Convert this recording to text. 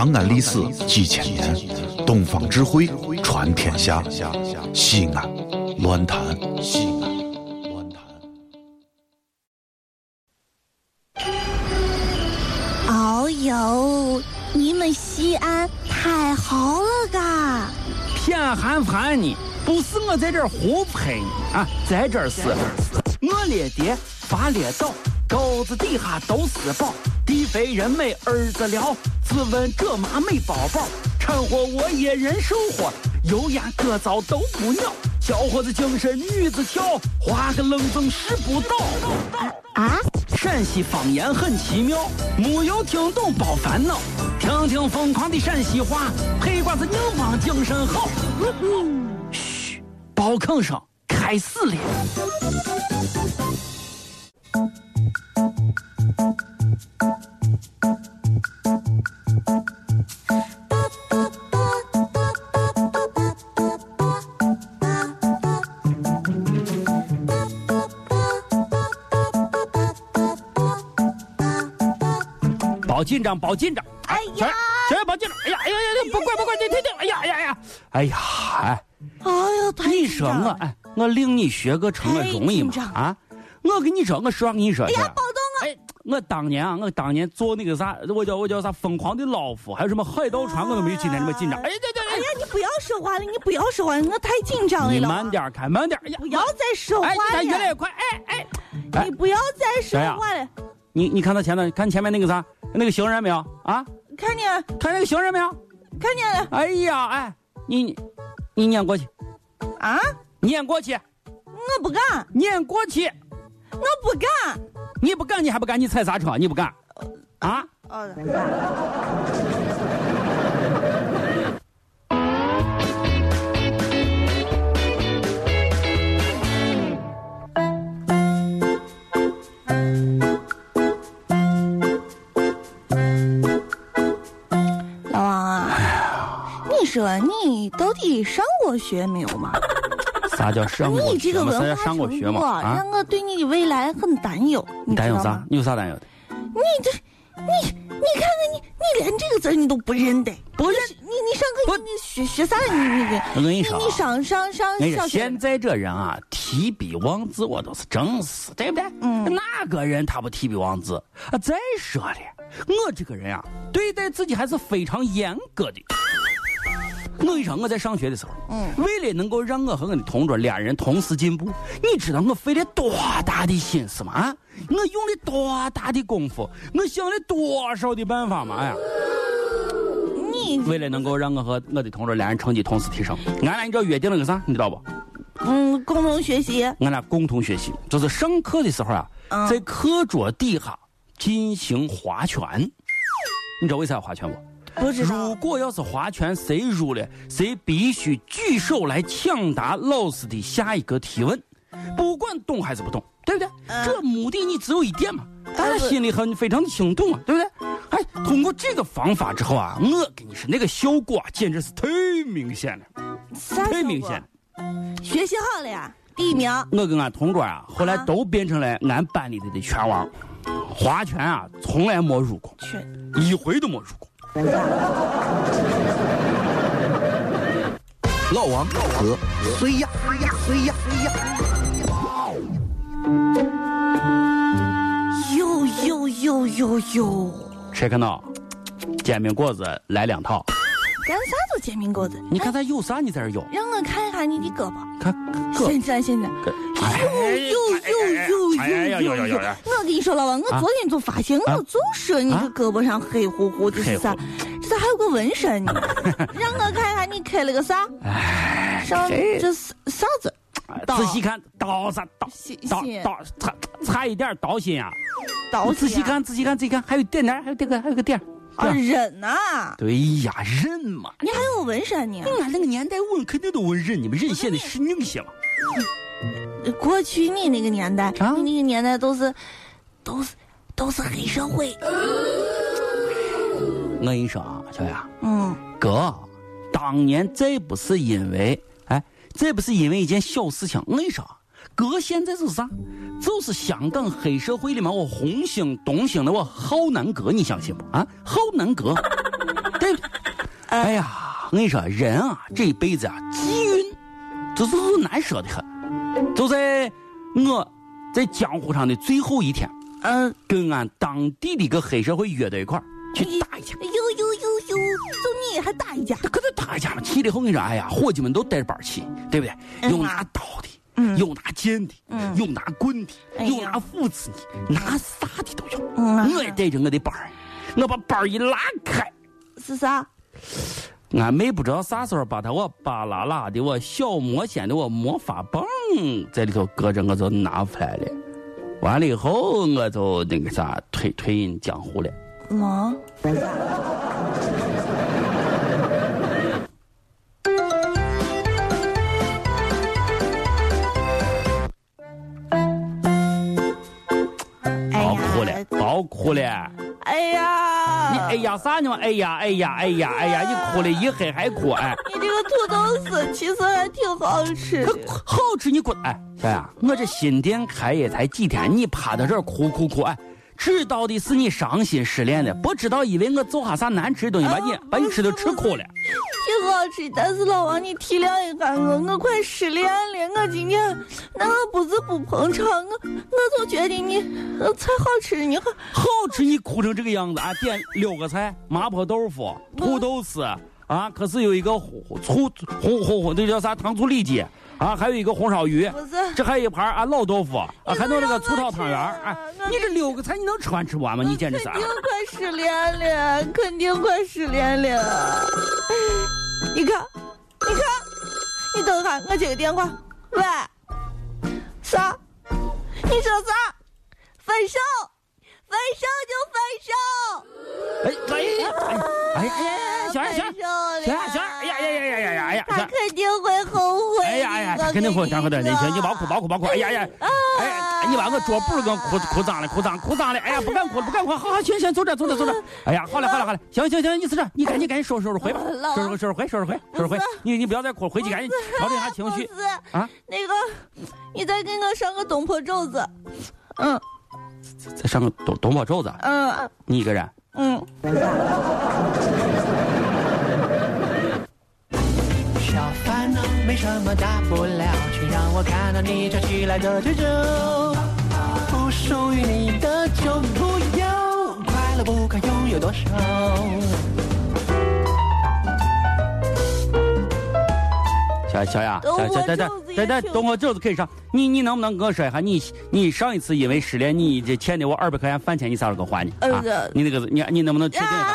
长安历史几千年，东方智慧传天下。西安，乱谈西安，乱谈。哦呦，你们西安太好了嘎！偏寒寒你，不是我在这儿胡喷你啊，在这儿是，我列爹发列倒，沟子底下都是宝，地肥人美儿子了，自问这妈没宝宝，掺和我也人生活。油盐各糟都不尿，小伙子精神女子俏，画个冷风拾不倒。啊！陕西方言很奇妙，没有听懂别烦恼，听听疯狂的陕西话，黑瓜子硬邦精神好。嘘，包坑声开始了。别紧张，别紧张。哎呀，小别紧张。哎呀，哎呀呀，不管不管，停停停。哎呀，哎呀呀，哎呀，哎。哎呀，太你说我，哎，我领你学个成，我容易吗？啊，我跟你说，我实话跟你说。哎呀，保重啊！哎，我当年啊，我当年做那个啥，我叫我叫啥，疯狂的老夫，还有什么海盗船，我都没有今天这么紧张。哎，对对。哎呀，你不要说话了，你不要说话，我太紧张了。你慢点开，慢点。哎呀，不要再说话了。哎，越来越快。哎哎，你不要再说话了。你你看到前头，看前面那个啥，那个行人没有啊？看见了。看那个行人没有？看见了。哎呀，哎，你你撵过去。啊！撵过去。我不敢。撵过去。我不敢。你不敢，你还不敢？你踩刹车，你不敢。啊？老啊，你到底上过学没有嘛？啥叫上过学？你这个文化程度让我对你的未来很担忧。你担忧啥？你有啥担忧的？你这，你你看看你，你连这个字你都不认得，不认？你你上课你学学啥？你你你，我跟你说，你上上上小学。现在这人啊，提笔忘字我都是正事，对不对？嗯。哪个人他不提笔忘字？啊，再说了，我这个人啊，对待自己还是非常严格的。我跟你说，我在上学的时候，嗯，为了能够让我和我的同桌俩人同时进步，你知道我费了多大的心思吗？啊，我用了多大的功夫，我想了多少的办法吗？哎呀，你为了能够让我和我的同桌俩人成绩同时提升，俺俩你知道约定了个啥？你知道不？嗯，共同学习。俺俩共同学习，就是上课的时候啊，在课桌底下进行划拳。你知道为啥要划拳不？如果要是划拳，谁输了，谁必须举手来抢答老师的下一个提问，不管懂还是不懂，对不对？这目的你只有一点嘛，大家心里很非常的清楚嘛，对不对？哎，通过这个方法之后啊，我跟你说，那个效果简直是太明显了，太明显了。学习好了呀，第一名。我跟俺同桌啊，后来都变成了俺班里的的拳王，划拳啊，从来没入过，一回都没入过。老王和谁呀？谁呀？谁呀？谁呀？有有有有有！谁看到？煎饼果子来两套。干啥都煎饼果子？你看他有啥？你在这有？让我看一下你的胳膊。看，现在现在。有有有有有有有！我跟你说，老王，我昨天就发现，我就说你这胳膊上黑乎乎的是啥？这咋还有个纹身呢？让我看看你开了个啥？上这是啥子？仔细看，刀啥刀？刀刀差差一点刀心啊！刀仔细看，仔细看，仔细看，还有点点，还有这个，还有个点。啊，忍呐！对呀，忍嘛！你还有纹身呢？俺那个年代纹肯定都纹忍，你们忍显得是硬些嘛。过去你那个年代，你那个年代都是，都是都是黑社会。我跟你说啊，小雅，嗯，哥，当年再不是因为，哎，再不是因为一件小事情，我跟你说，哥现在是啥？就是香港黑社会里面我红星东星的我浩南哥，你相信不？啊，浩南哥，对不对？哎呀，我跟你说，人啊，这一辈子啊，机运就是难说的很。就在我在江湖上的最后一天，嗯，跟俺当地的一个黑社会约到一块儿去打一架。哎呦呦呦呦，就你还打一架？那可得打一架嘛！去了以后，我跟你说，哎呀，伙计们都带着板去，对不对？用拿刀的，有拿剑的，有拿棍的，有拿斧子的，拿啥的都有。我也带着我的板儿，我把板儿一拉开，是啥？俺妹不知道啥时候把他我巴拉拉的我小魔仙的我魔法棒在里头搁着，我就拿出来了。完了以后，我就那个啥退退隐江湖了。啊？别哭了。哎呀！你哎呀啥呢？哎呀哎呀哎呀哎呀！你哭了一黑还哭哎！你这个土豆丝其实还挺好吃的，好吃你滚哎！小呀，我这新店开业才几天，你趴在这儿哭哭哭哎！知道的是你伤心失恋了，不知道以为我做哈啥难吃的东西把你把你吃的吃哭了。挺好吃，但是老王你体谅一下我，我快失恋了。我今天那我不是不捧场，我我就觉得你菜好吃，你好好吃，你哭成这个样子啊！点六个菜，麻婆豆腐、土豆丝啊，可是有一个醋红红红，那叫啥糖醋里脊啊，还有一个红烧鱼，这还有一盘啊老豆腐啊，还弄那个醋炒汤圆哎，你这六个菜你能吃完吃不完吗？你简直是！肯定快失恋了，肯定快失恋了。你看，你看，你等下，我接个电话。喂，啥？你说啥？分手？分手就分手。哎，哎，哎呀，哎呀，小二，小二，小二，小二，哎呀，哎呀，哎呀，他肯定会后悔。哎呀，哎呀，他肯定会后悔的。你你别哭，别哭，别哭。哎呀呀，哎。你把我桌布给我哭哭脏了，哭脏哭脏了！哎呀，不敢哭了，不敢哭！好好，行行，走着走着走着。哎呀，好了好了好了，行行行，你是这，你赶紧赶紧收拾收拾回吧，收拾收拾回收拾回收拾回。你你不要再哭，回去赶紧调整一下情绪。啊，那个，你再给我上个东坡肘子。嗯，再上个东东坡肘子。嗯，你一个人。嗯。没什么大不了，却让我看到你翘起来的嘴角。不属于你的就不要，快乐不该拥有多少。小小雅，小小等等等等，东坡肘子可以上。你你能不能跟我说一下，你你上一次因为失恋，你这欠的我二百块钱饭钱，你啥时候给我还呢？啊，你那个你你能不能确定一下？